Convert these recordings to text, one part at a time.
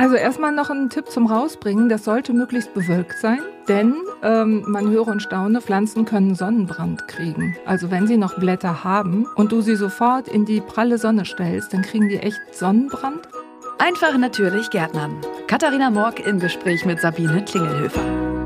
Also erstmal noch ein Tipp zum Rausbringen. Das sollte möglichst bewölkt sein, denn ähm, man höre und staune, Pflanzen können Sonnenbrand kriegen. Also wenn sie noch Blätter haben und du sie sofort in die pralle Sonne stellst, dann kriegen die echt Sonnenbrand. Einfach natürlich Gärtnern. Katharina Morg im Gespräch mit Sabine Klingelhöfer.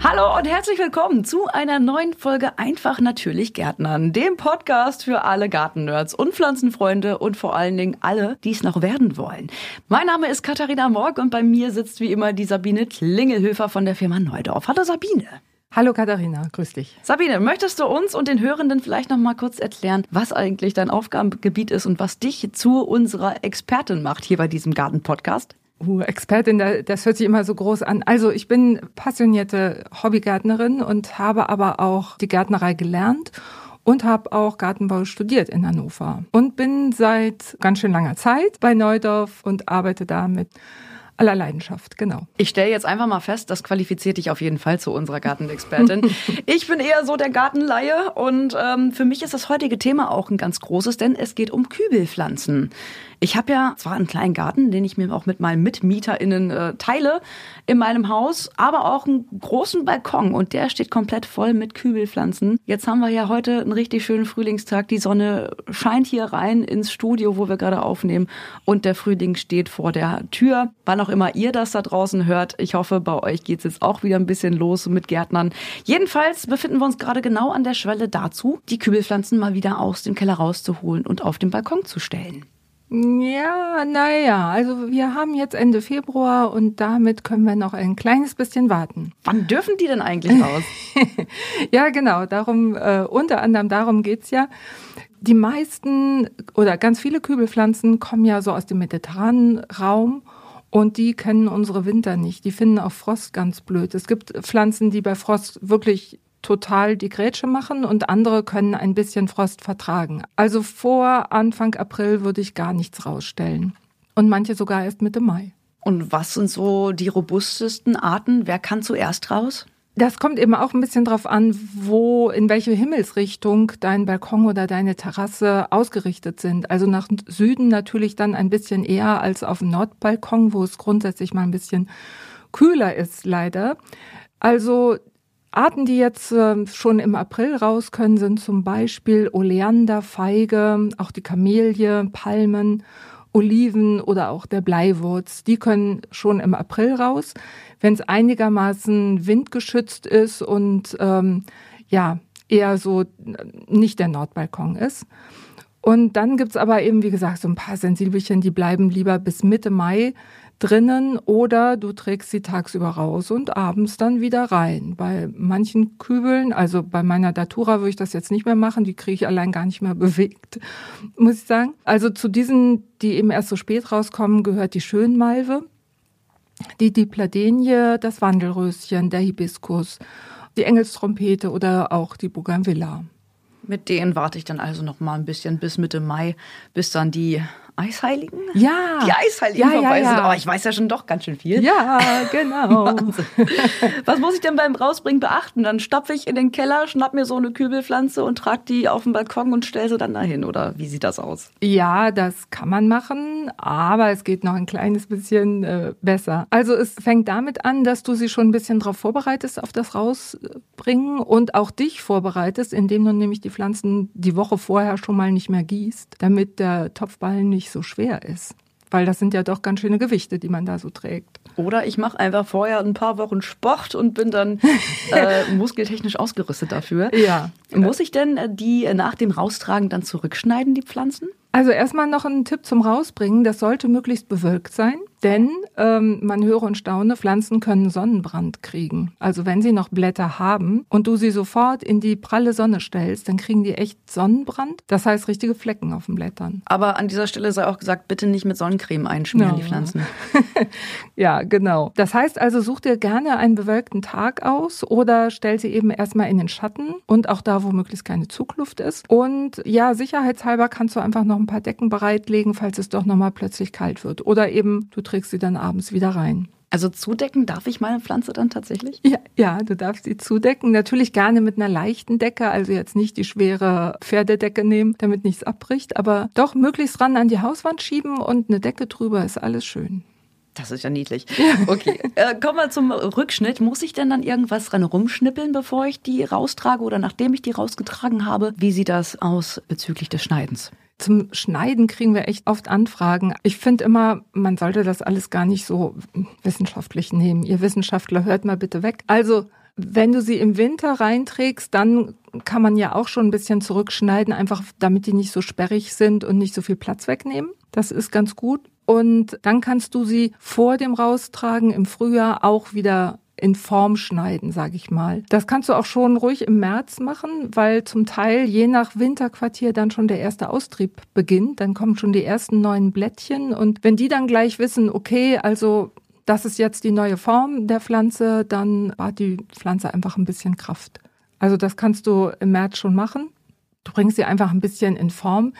Hallo und herzlich willkommen zu einer neuen Folge Einfach natürlich Gärtnern, dem Podcast für alle Gartennerds und Pflanzenfreunde und vor allen Dingen alle, die es noch werden wollen. Mein Name ist Katharina Morg und bei mir sitzt wie immer die Sabine Klingelhöfer von der Firma Neudorf. Hallo Sabine. Hallo Katharina, grüß dich. Sabine, möchtest du uns und den Hörenden vielleicht noch mal kurz erklären, was eigentlich dein Aufgabengebiet ist und was dich zu unserer Expertin macht hier bei diesem Garten-Podcast? Uh, Expertin, das hört sich immer so groß an. Also ich bin passionierte Hobbygärtnerin und habe aber auch die Gärtnerei gelernt und habe auch Gartenbau studiert in Hannover und bin seit ganz schön langer Zeit bei Neudorf und arbeite da mit aller Leidenschaft, genau. Ich stelle jetzt einfach mal fest, das qualifiziert dich auf jeden Fall zu unserer Gartenexpertin. ich bin eher so der Gartenlaie und ähm, für mich ist das heutige Thema auch ein ganz großes, denn es geht um Kübelpflanzen. Ich habe ja zwar einen kleinen Garten, den ich mir auch mit meinen MitmieterInnen äh, teile in meinem Haus, aber auch einen großen Balkon und der steht komplett voll mit Kübelpflanzen. Jetzt haben wir ja heute einen richtig schönen Frühlingstag. Die Sonne scheint hier rein ins Studio, wo wir gerade aufnehmen und der Frühling steht vor der Tür. Wann auch immer ihr das da draußen hört, ich hoffe, bei euch geht's jetzt auch wieder ein bisschen los mit Gärtnern. Jedenfalls befinden wir uns gerade genau an der Schwelle dazu, die Kübelpflanzen mal wieder aus dem Keller rauszuholen und auf den Balkon zu stellen. Ja, naja, also wir haben jetzt Ende Februar und damit können wir noch ein kleines bisschen warten. Wann dürfen die denn eigentlich raus? ja, genau, darum, äh, unter anderem darum geht's ja. Die meisten oder ganz viele Kübelpflanzen kommen ja so aus dem mediterranen Raum und die kennen unsere Winter nicht. Die finden auch Frost ganz blöd. Es gibt Pflanzen, die bei Frost wirklich total die Grätsche machen und andere können ein bisschen Frost vertragen. Also vor Anfang April würde ich gar nichts rausstellen. Und manche sogar erst Mitte Mai. Und was sind so die robustesten Arten? Wer kann zuerst raus? Das kommt eben auch ein bisschen drauf an, wo, in welche Himmelsrichtung dein Balkon oder deine Terrasse ausgerichtet sind. Also nach Süden natürlich dann ein bisschen eher als auf dem Nordbalkon, wo es grundsätzlich mal ein bisschen kühler ist, leider. Also Arten, die jetzt äh, schon im April raus können, sind zum Beispiel Oleander, Feige, auch die Kamelie, Palmen, Oliven oder auch der Bleiwurz. Die können schon im April raus, wenn es einigermaßen windgeschützt ist und ähm, ja eher so nicht der Nordbalkon ist. Und dann gibt's aber eben, wie gesagt, so ein paar Sensibelchen, die bleiben lieber bis Mitte Mai drinnen oder du trägst sie tagsüber raus und abends dann wieder rein. Bei manchen Kübeln, also bei meiner Datura würde ich das jetzt nicht mehr machen, die kriege ich allein gar nicht mehr bewegt, muss ich sagen. Also zu diesen, die eben erst so spät rauskommen, gehört die Schönmalve, die Dipladenie, das Wandelröschen, der Hibiskus, die Engelstrompete oder auch die Bougainvillea. Mit denen warte ich dann also noch mal ein bisschen bis Mitte Mai, bis dann die Eisheiligen? Ja. Die Eisheiligen ja, vorbei ja, ja. sind. Aber ich weiß ja schon doch ganz schön viel. Ja, genau. Was muss ich denn beim Rausbringen beachten? Dann stopfe ich in den Keller, schnapp mir so eine Kübelpflanze und trage die auf den Balkon und stelle sie dann dahin. Oder wie sieht das aus? Ja, das kann man machen, aber es geht noch ein kleines bisschen äh, besser. Also es fängt damit an, dass du sie schon ein bisschen darauf vorbereitest, auf das Rausbringen und auch dich vorbereitest, indem du nämlich die Pflanzen die Woche vorher schon mal nicht mehr gießt, damit der Topfballen nicht so schwer ist. Weil das sind ja doch ganz schöne Gewichte, die man da so trägt. Oder ich mache einfach vorher ein paar Wochen Sport und bin dann äh, muskeltechnisch ausgerüstet dafür. Ja. Muss ich denn äh, die nach dem Raustragen dann zurückschneiden, die Pflanzen? Also erstmal noch ein Tipp zum Rausbringen. Das sollte möglichst bewölkt sein, denn ähm, man höre und staune, Pflanzen können Sonnenbrand kriegen. Also wenn sie noch Blätter haben und du sie sofort in die pralle Sonne stellst, dann kriegen die echt Sonnenbrand. Das heißt richtige Flecken auf den Blättern. Aber an dieser Stelle sei auch gesagt, bitte nicht mit Sonnencreme einschmieren, ja. die Pflanzen. ja, genau. Das heißt also, such dir gerne einen bewölkten Tag aus oder stell sie eben erstmal in den Schatten und auch da, wo möglichst keine Zugluft ist. Und ja, sicherheitshalber kannst du einfach noch ein paar Decken bereitlegen, falls es doch nochmal plötzlich kalt wird. Oder eben, du trägst sie dann abends wieder rein. Also zudecken darf ich meine Pflanze dann tatsächlich? Ja, ja, du darfst sie zudecken. Natürlich gerne mit einer leichten Decke, also jetzt nicht die schwere Pferdedecke nehmen, damit nichts abbricht, aber doch möglichst ran an die Hauswand schieben und eine Decke drüber ist alles schön. Das ist ja niedlich. Okay, äh, kommen wir zum Rückschnitt. Muss ich denn dann irgendwas dran rumschnippeln, bevor ich die raustrage oder nachdem ich die rausgetragen habe? Wie sieht das aus bezüglich des Schneidens? Zum Schneiden kriegen wir echt oft Anfragen. Ich finde immer, man sollte das alles gar nicht so wissenschaftlich nehmen. Ihr Wissenschaftler hört mal bitte weg. Also wenn du sie im Winter reinträgst, dann kann man ja auch schon ein bisschen zurückschneiden, einfach damit die nicht so sperrig sind und nicht so viel Platz wegnehmen. Das ist ganz gut. Und dann kannst du sie vor dem Raustragen im Frühjahr auch wieder in Form schneiden, sage ich mal. Das kannst du auch schon ruhig im März machen, weil zum Teil je nach Winterquartier dann schon der erste Austrieb beginnt. Dann kommen schon die ersten neuen Blättchen und wenn die dann gleich wissen, okay, also das ist jetzt die neue Form der Pflanze, dann hat die Pflanze einfach ein bisschen Kraft. Also das kannst du im März schon machen. Du bringst sie einfach ein bisschen in Form.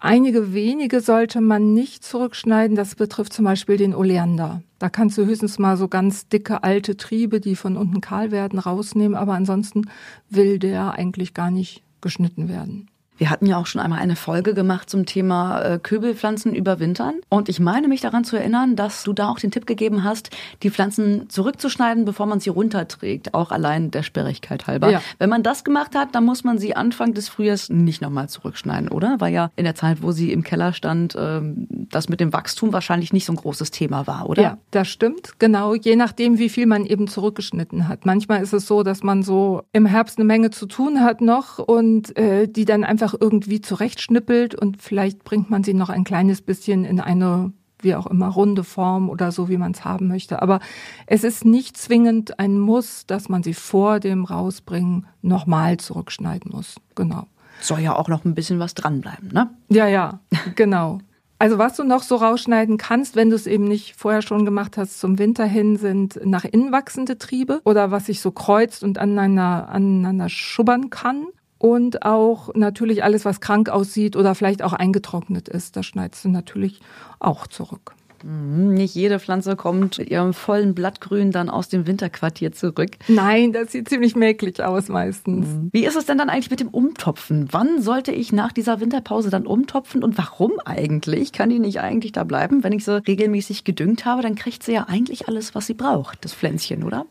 Einige wenige sollte man nicht zurückschneiden. Das betrifft zum Beispiel den Oleander. Da kannst du höchstens mal so ganz dicke alte Triebe, die von unten kahl werden, rausnehmen. Aber ansonsten will der eigentlich gar nicht geschnitten werden. Wir hatten ja auch schon einmal eine Folge gemacht zum Thema äh, Kübelpflanzen überwintern. Und ich meine mich daran zu erinnern, dass du da auch den Tipp gegeben hast, die Pflanzen zurückzuschneiden, bevor man sie runterträgt. Auch allein der Sperrigkeit halber. Ja. Wenn man das gemacht hat, dann muss man sie Anfang des Frühjahrs nicht nochmal zurückschneiden, oder? Weil ja in der Zeit, wo sie im Keller stand, ähm, das mit dem Wachstum wahrscheinlich nicht so ein großes Thema war, oder? Ja, das stimmt. Genau. Je nachdem, wie viel man eben zurückgeschnitten hat. Manchmal ist es so, dass man so im Herbst eine Menge zu tun hat noch und äh, die dann einfach einfach irgendwie zurechtschnippelt und vielleicht bringt man sie noch ein kleines bisschen in eine wie auch immer runde Form oder so, wie man es haben möchte. Aber es ist nicht zwingend ein Muss, dass man sie vor dem Rausbringen nochmal zurückschneiden muss. Genau. Soll ja auch noch ein bisschen was dranbleiben, ne? Ja, ja, genau. Also was du noch so rausschneiden kannst, wenn du es eben nicht vorher schon gemacht hast, zum Winter hin, sind nach innen wachsende Triebe oder was sich so kreuzt und aneinander, aneinander schubbern kann und auch natürlich alles, was krank aussieht oder vielleicht auch eingetrocknet ist. Das schneidest du natürlich auch zurück. Mhm, nicht jede Pflanze kommt mit ihrem vollen Blattgrün dann aus dem Winterquartier zurück. Nein, das sieht ziemlich mäklig aus meistens. Mhm. Wie ist es denn dann eigentlich mit dem Umtopfen? Wann sollte ich nach dieser Winterpause dann umtopfen und warum eigentlich? Kann die nicht eigentlich da bleiben? Wenn ich sie regelmäßig gedüngt habe, dann kriegt sie ja eigentlich alles, was sie braucht, das Pflänzchen, oder?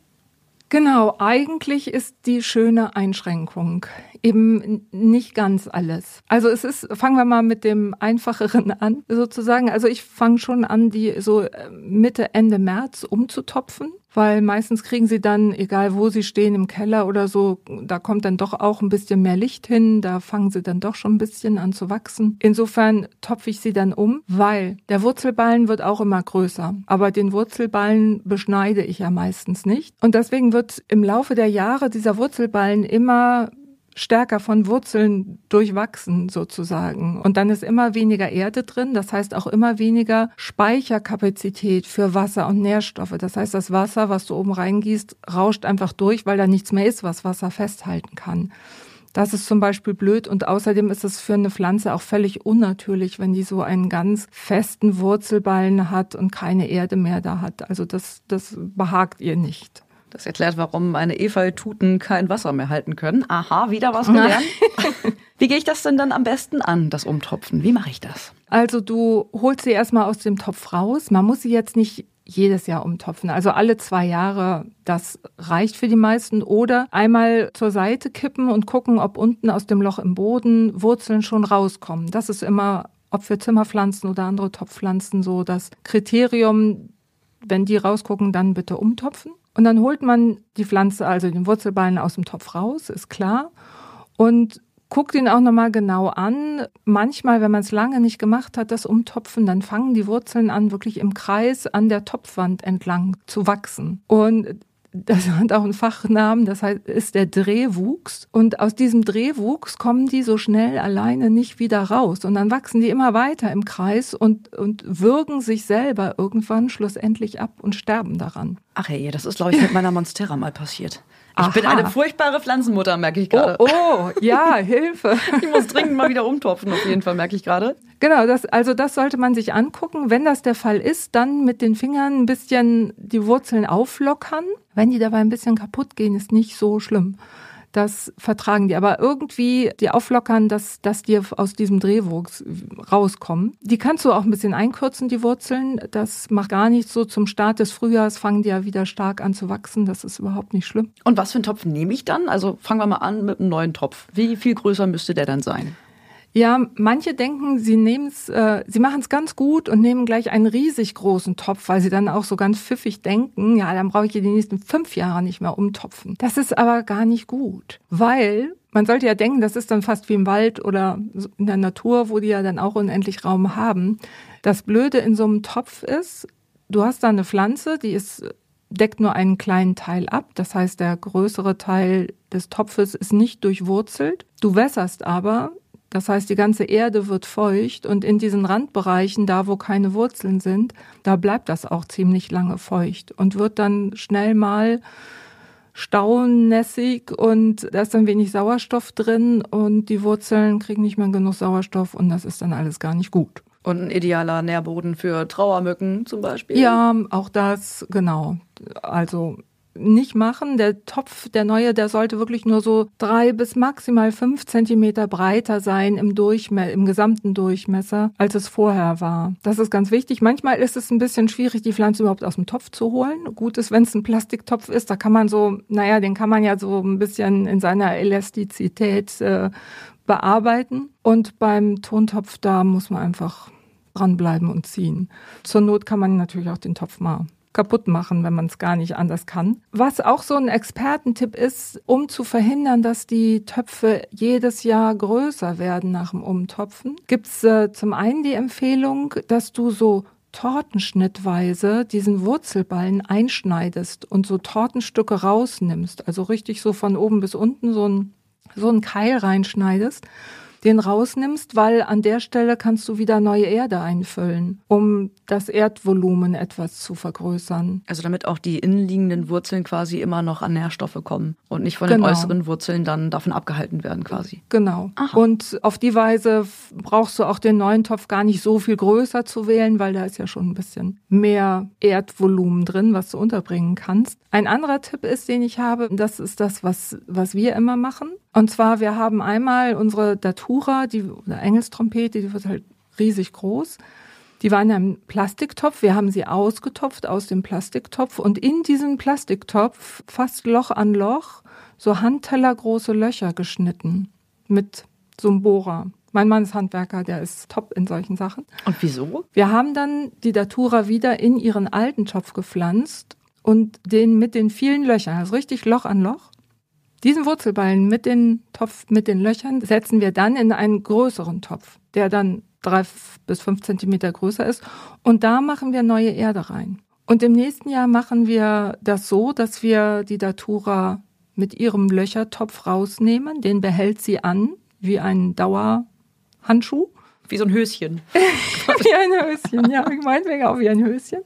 Genau, eigentlich ist die schöne Einschränkung eben nicht ganz alles. Also es ist, fangen wir mal mit dem einfacheren an, sozusagen. Also ich fange schon an, die so äh, Mitte, Ende März umzutopfen weil meistens kriegen sie dann, egal wo sie stehen, im Keller oder so, da kommt dann doch auch ein bisschen mehr Licht hin, da fangen sie dann doch schon ein bisschen an zu wachsen. Insofern topfe ich sie dann um, weil der Wurzelballen wird auch immer größer, aber den Wurzelballen beschneide ich ja meistens nicht. Und deswegen wird im Laufe der Jahre dieser Wurzelballen immer stärker von Wurzeln durchwachsen sozusagen. Und dann ist immer weniger Erde drin, das heißt auch immer weniger Speicherkapazität für Wasser und Nährstoffe. Das heißt, das Wasser, was du oben reingießt, rauscht einfach durch, weil da nichts mehr ist, was Wasser festhalten kann. Das ist zum Beispiel blöd und außerdem ist es für eine Pflanze auch völlig unnatürlich, wenn die so einen ganz festen Wurzelballen hat und keine Erde mehr da hat. Also das, das behagt ihr nicht. Das erklärt, warum meine Efeututen kein Wasser mehr halten können. Aha, wieder was gelernt. Wie gehe ich das denn dann am besten an, das Umtopfen? Wie mache ich das? Also du holst sie erstmal aus dem Topf raus. Man muss sie jetzt nicht jedes Jahr umtopfen. Also alle zwei Jahre, das reicht für die meisten. Oder einmal zur Seite kippen und gucken, ob unten aus dem Loch im Boden Wurzeln schon rauskommen. Das ist immer, ob für Zimmerpflanzen oder andere Topfpflanzen so das Kriterium. Wenn die rausgucken, dann bitte umtopfen. Und dann holt man die Pflanze, also den Wurzelballen aus dem Topf raus, ist klar. Und guckt ihn auch nochmal genau an. Manchmal, wenn man es lange nicht gemacht hat, das Umtopfen, dann fangen die Wurzeln an, wirklich im Kreis an der Topfwand entlang zu wachsen. Und das hat auch einen Fachnamen, das heißt, ist der Drehwuchs. Und aus diesem Drehwuchs kommen die so schnell alleine nicht wieder raus. Und dann wachsen die immer weiter im Kreis und, und würgen sich selber irgendwann schlussendlich ab und sterben daran. Ach hey, das ist, glaube ich, mit meiner Monstera mal passiert. Ich Aha. bin eine furchtbare Pflanzenmutter, merke ich gerade. Oh, oh, ja, Hilfe. ich muss dringend mal wieder umtopfen, auf jeden Fall, merke ich gerade. Genau, das, also das sollte man sich angucken. Wenn das der Fall ist, dann mit den Fingern ein bisschen die Wurzeln auflockern. Wenn die dabei ein bisschen kaputt gehen, ist nicht so schlimm. Das vertragen die. Aber irgendwie die auflockern, dass, dass die aus diesem Drehwuchs rauskommen. Die kannst du auch ein bisschen einkürzen, die Wurzeln. Das macht gar nichts so. Zum Start des Frühjahrs fangen die ja wieder stark an zu wachsen. Das ist überhaupt nicht schlimm. Und was für einen Topf nehme ich dann? Also fangen wir mal an mit einem neuen Topf. Wie viel größer müsste der dann sein? Ja, manche denken, sie nehmen es, äh, sie machen es ganz gut und nehmen gleich einen riesig großen Topf, weil sie dann auch so ganz pfiffig denken, ja, dann brauche ich die nächsten fünf Jahre nicht mehr umtopfen. Das ist aber gar nicht gut, weil man sollte ja denken, das ist dann fast wie im Wald oder in der Natur, wo die ja dann auch unendlich Raum haben. Das Blöde in so einem Topf ist, du hast da eine Pflanze, die ist deckt nur einen kleinen Teil ab. Das heißt, der größere Teil des Topfes ist nicht durchwurzelt. Du wässerst aber das heißt, die ganze Erde wird feucht und in diesen Randbereichen, da wo keine Wurzeln sind, da bleibt das auch ziemlich lange feucht und wird dann schnell mal staunässig und da ist dann wenig Sauerstoff drin und die Wurzeln kriegen nicht mehr genug Sauerstoff und das ist dann alles gar nicht gut. Und ein idealer Nährboden für Trauermücken zum Beispiel. Ja, auch das, genau. Also nicht machen. Der Topf, der neue, der sollte wirklich nur so drei bis maximal fünf Zentimeter breiter sein im Durchmesser, im gesamten Durchmesser, als es vorher war. Das ist ganz wichtig. Manchmal ist es ein bisschen schwierig, die Pflanze überhaupt aus dem Topf zu holen. Gut ist, wenn es ein Plastiktopf ist, da kann man so, naja, den kann man ja so ein bisschen in seiner Elastizität äh, bearbeiten. Und beim Tontopf, da muss man einfach dranbleiben und ziehen. Zur Not kann man natürlich auch den Topf mal kaputt machen, wenn man es gar nicht anders kann. Was auch so ein Expertentipp ist, um zu verhindern, dass die Töpfe jedes Jahr größer werden nach dem Umtopfen, gibt's äh, zum einen die Empfehlung, dass du so tortenschnittweise diesen Wurzelballen einschneidest und so Tortenstücke rausnimmst, also richtig so von oben bis unten so ein, so ein Keil reinschneidest den rausnimmst, weil an der Stelle kannst du wieder neue Erde einfüllen, um das Erdvolumen etwas zu vergrößern. Also damit auch die innenliegenden Wurzeln quasi immer noch an Nährstoffe kommen und nicht von genau. den äußeren Wurzeln dann davon abgehalten werden quasi. Genau. Aha. Und auf die Weise brauchst du auch den neuen Topf gar nicht so viel größer zu wählen, weil da ist ja schon ein bisschen mehr Erdvolumen drin, was du unterbringen kannst. Ein anderer Tipp ist, den ich habe, das ist das, was, was wir immer machen. Und zwar, wir haben einmal unsere Datura, die oder Engelstrompete, die wird halt riesig groß. Die war in einem Plastiktopf. Wir haben sie ausgetopft aus dem Plastiktopf und in diesen Plastiktopf fast Loch an Loch so handtellergroße Löcher geschnitten mit so einem Bohrer. Mein Mann ist Handwerker, der ist top in solchen Sachen. Und wieso? Wir haben dann die Datura wieder in ihren alten Topf gepflanzt und den mit den vielen Löchern, also richtig Loch an Loch. Diesen Wurzelballen mit den Topf, mit den Löchern setzen wir dann in einen größeren Topf, der dann drei bis fünf Zentimeter größer ist. Und da machen wir neue Erde rein. Und im nächsten Jahr machen wir das so, dass wir die Datura mit ihrem Löchertopf rausnehmen. Den behält sie an, wie ein Dauerhandschuh. Wie so ein Höschen. wie ein Höschen, ja, meinetwegen auch wie ein Höschen.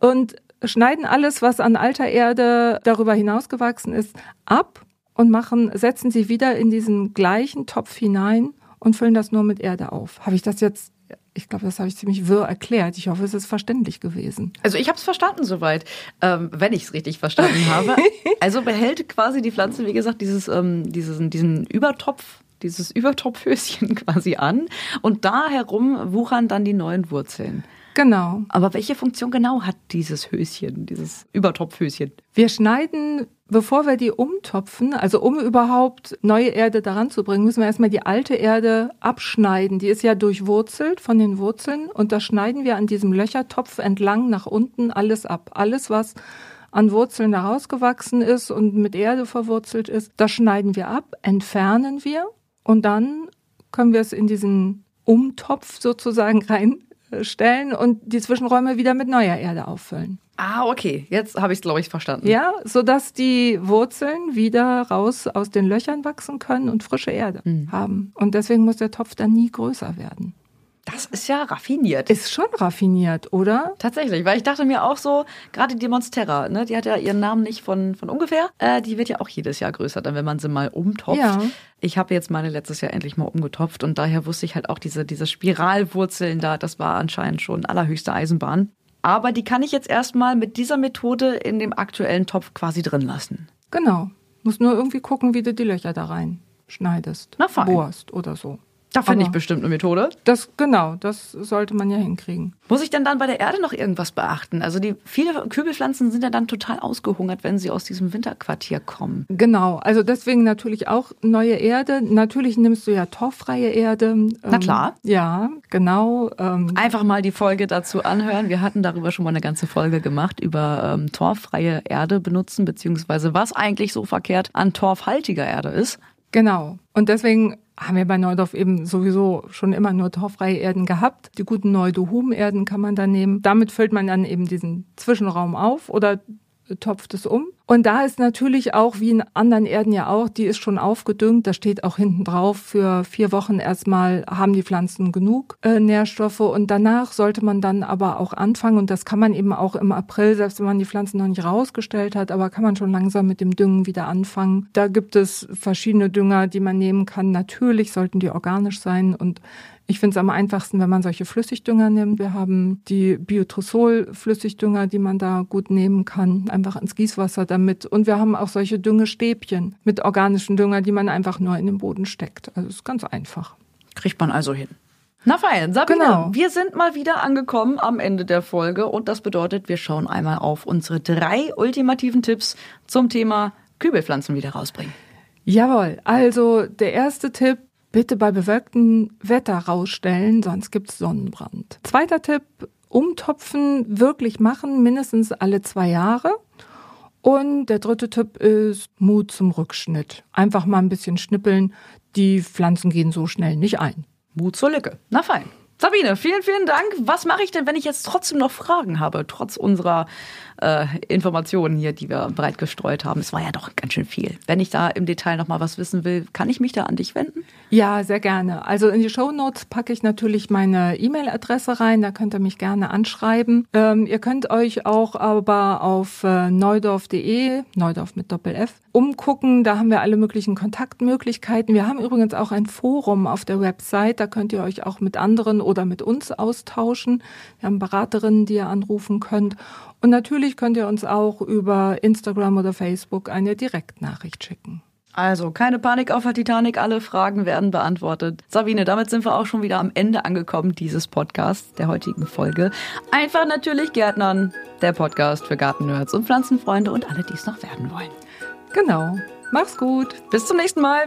Und schneiden alles, was an alter Erde darüber hinausgewachsen ist, ab und machen, setzen sie wieder in diesen gleichen Topf hinein und füllen das nur mit Erde auf. Habe ich das jetzt ich glaube, das habe ich ziemlich wirr erklärt. Ich hoffe, es ist verständlich gewesen. Also ich habe es verstanden soweit, ähm, wenn ich es richtig verstanden habe. Also behält quasi die Pflanze, wie gesagt, dieses, ähm, diesen, diesen Übertopf, dieses Übertopfhöschen quasi an und da herum wuchern dann die neuen Wurzeln. Genau. Aber welche Funktion genau hat dieses Höschen, dieses Übertopfhöschen? Wir schneiden, bevor wir die umtopfen, also um überhaupt neue Erde daran zu bringen, müssen wir erstmal die alte Erde abschneiden. Die ist ja durchwurzelt von den Wurzeln und da schneiden wir an diesem Löchertopf entlang nach unten alles ab. Alles, was an Wurzeln herausgewachsen ist und mit Erde verwurzelt ist, das schneiden wir ab, entfernen wir und dann können wir es in diesen Umtopf sozusagen rein stellen und die Zwischenräume wieder mit neuer Erde auffüllen. Ah, okay. Jetzt habe ich es, glaube ich, verstanden. Ja, sodass die Wurzeln wieder raus aus den Löchern wachsen können und frische Erde mhm. haben. Und deswegen muss der Topf dann nie größer werden. Das ist ja raffiniert. Ist schon raffiniert, oder? Tatsächlich, weil ich dachte mir auch so, gerade die Monstera, ne, die hat ja ihren Namen nicht von, von ungefähr, äh, die wird ja auch jedes Jahr größer, dann wenn man sie mal umtopft. Ja. Ich habe jetzt meine letztes Jahr endlich mal umgetopft und daher wusste ich halt auch diese, diese Spiralwurzeln da, das war anscheinend schon allerhöchste Eisenbahn. Aber die kann ich jetzt erstmal mit dieser Methode in dem aktuellen Topf quasi drin lassen. Genau. Musst nur irgendwie gucken, wie du die Löcher da rein schneidest. Na fein. Bohrst oder so. Da finde ich bestimmt eine Methode. Das, genau, das sollte man ja hinkriegen. Muss ich denn dann bei der Erde noch irgendwas beachten? Also die viele Kübelpflanzen sind ja dann total ausgehungert, wenn sie aus diesem Winterquartier kommen. Genau, also deswegen natürlich auch neue Erde. Natürlich nimmst du ja torffreie Erde. Na klar. Ja, genau. Ähm, Einfach mal die Folge dazu anhören. Wir hatten darüber schon mal eine ganze Folge gemacht über ähm, torffreie Erde benutzen, beziehungsweise was eigentlich so verkehrt an torfhaltiger Erde ist. Genau. Und deswegen haben wir bei Neudorf eben sowieso schon immer nur torffreie Erden gehabt. Die guten Neudohum-Erden kann man dann nehmen. Damit füllt man dann eben diesen Zwischenraum auf oder topft es um. Und da ist natürlich auch, wie in anderen Erden ja auch, die ist schon aufgedüngt. Da steht auch hinten drauf, für vier Wochen erstmal haben die Pflanzen genug äh, Nährstoffe. Und danach sollte man dann aber auch anfangen. Und das kann man eben auch im April, selbst wenn man die Pflanzen noch nicht rausgestellt hat, aber kann man schon langsam mit dem Düngen wieder anfangen. Da gibt es verschiedene Dünger, die man nehmen kann. Natürlich sollten die organisch sein und ich finde es am einfachsten, wenn man solche Flüssigdünger nimmt. Wir haben die Biotrosol-Flüssigdünger, die man da gut nehmen kann, einfach ins Gießwasser damit. Und wir haben auch solche Düngestäbchen mit organischen Dünger, die man einfach nur in den Boden steckt. Also es ist ganz einfach. Kriegt man also hin. Na fein, Sabine, Genau. wir sind mal wieder angekommen am Ende der Folge und das bedeutet, wir schauen einmal auf unsere drei ultimativen Tipps zum Thema Kübelpflanzen wieder rausbringen. Jawohl, also der erste Tipp, bitte bei bewölktem Wetter rausstellen, sonst gibt's Sonnenbrand. Zweiter Tipp, umtopfen, wirklich machen, mindestens alle zwei Jahre. Und der dritte Tipp ist Mut zum Rückschnitt. Einfach mal ein bisschen schnippeln. Die Pflanzen gehen so schnell nicht ein. Mut zur Lücke. Na fein. Sabine, vielen, vielen Dank. Was mache ich denn, wenn ich jetzt trotzdem noch Fragen habe, trotz unserer äh, Informationen hier, die wir breit gestreut haben? Es war ja doch ganz schön viel. Wenn ich da im Detail noch mal was wissen will, kann ich mich da an dich wenden? Ja, sehr gerne. Also in die Shownotes packe ich natürlich meine E-Mail-Adresse rein, da könnt ihr mich gerne anschreiben. Ähm, ihr könnt euch auch aber auf äh, neudorf.de, Neudorf mit Doppel-F, umgucken. Da haben wir alle möglichen Kontaktmöglichkeiten. Wir haben übrigens auch ein Forum auf der Website, da könnt ihr euch auch mit anderen oder mit uns austauschen. Wir haben Beraterinnen, die ihr anrufen könnt. Und natürlich könnt ihr uns auch über Instagram oder Facebook eine Direktnachricht schicken. Also, keine Panik auf der Titanic, alle Fragen werden beantwortet. Sabine, damit sind wir auch schon wieder am Ende angekommen dieses Podcasts, der heutigen Folge. Einfach natürlich Gärtnern, der Podcast für Gartennerds und Pflanzenfreunde und alle, die es noch werden wollen. Genau. Mach's gut. Bis zum nächsten Mal.